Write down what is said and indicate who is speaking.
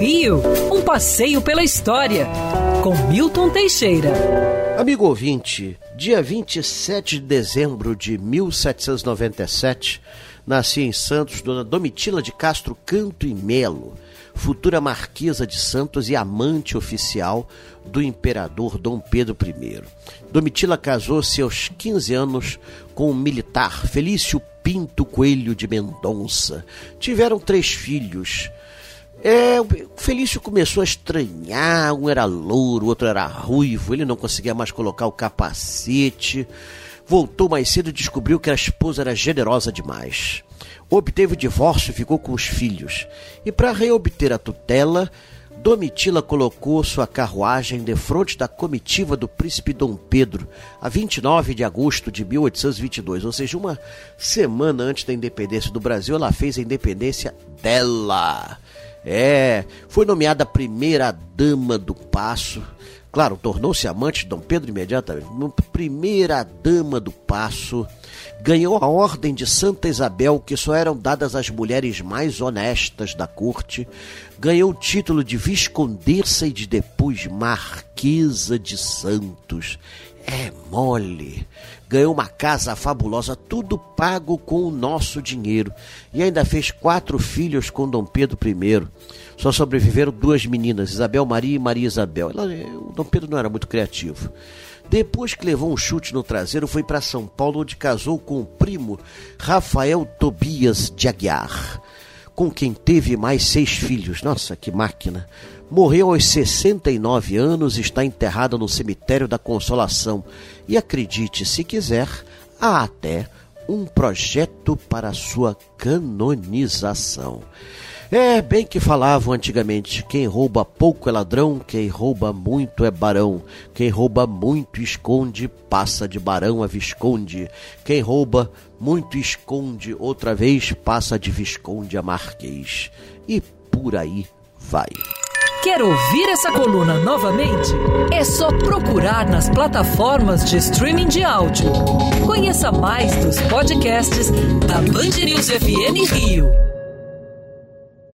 Speaker 1: Rio, um passeio pela história, com Milton Teixeira.
Speaker 2: Amigo ouvinte, dia 27 de dezembro de 1797, nascia em Santos Dona Domitila de Castro Canto e Melo, futura marquesa de Santos e amante oficial do imperador Dom Pedro I. Domitila casou-se aos 15 anos com um militar, Felício Pinto Coelho de Mendonça. Tiveram três filhos. É, o Felício começou a estranhar, um era louro, o outro era ruivo, ele não conseguia mais colocar o capacete. Voltou mais cedo e descobriu que a esposa era generosa demais. Obteve o divórcio e ficou com os filhos. E para reobter a tutela, Domitila colocou sua carruagem de frente da comitiva do príncipe Dom Pedro, a 29 de agosto de 1822, ou seja, uma semana antes da independência do Brasil, ela fez a independência dela. É, foi nomeada primeira dama do Passo. Claro, tornou-se amante de Dom Pedro imediatamente. Primeira dama do Passo ganhou a Ordem de Santa Isabel, que só eram dadas às mulheres mais honestas da corte, ganhou o título de Viscondessa e de depois Marquesa de Santos. É mole. Ganhou uma casa fabulosa, tudo pago com o nosso dinheiro. E ainda fez quatro filhos com Dom Pedro I. Só sobreviveram duas meninas, Isabel Maria e Maria Isabel. Ela, Dom Pedro não era muito criativo. Depois que levou um chute no traseiro, foi para São Paulo, onde casou com o primo Rafael Tobias de Aguiar, com quem teve mais seis filhos. Nossa, que máquina! Morreu aos 69 anos e está enterrada no cemitério da Consolação. E acredite, se quiser, há até um projeto para sua canonização. É bem que falavam antigamente: quem rouba pouco é ladrão, quem rouba muito é barão, quem rouba muito esconde, passa de barão a visconde, quem rouba muito esconde, outra vez passa de visconde a marquês. E por aí vai.
Speaker 1: Quer ouvir essa coluna novamente? É só procurar nas plataformas de streaming de áudio. Conheça mais dos podcasts da Band News FM Rio.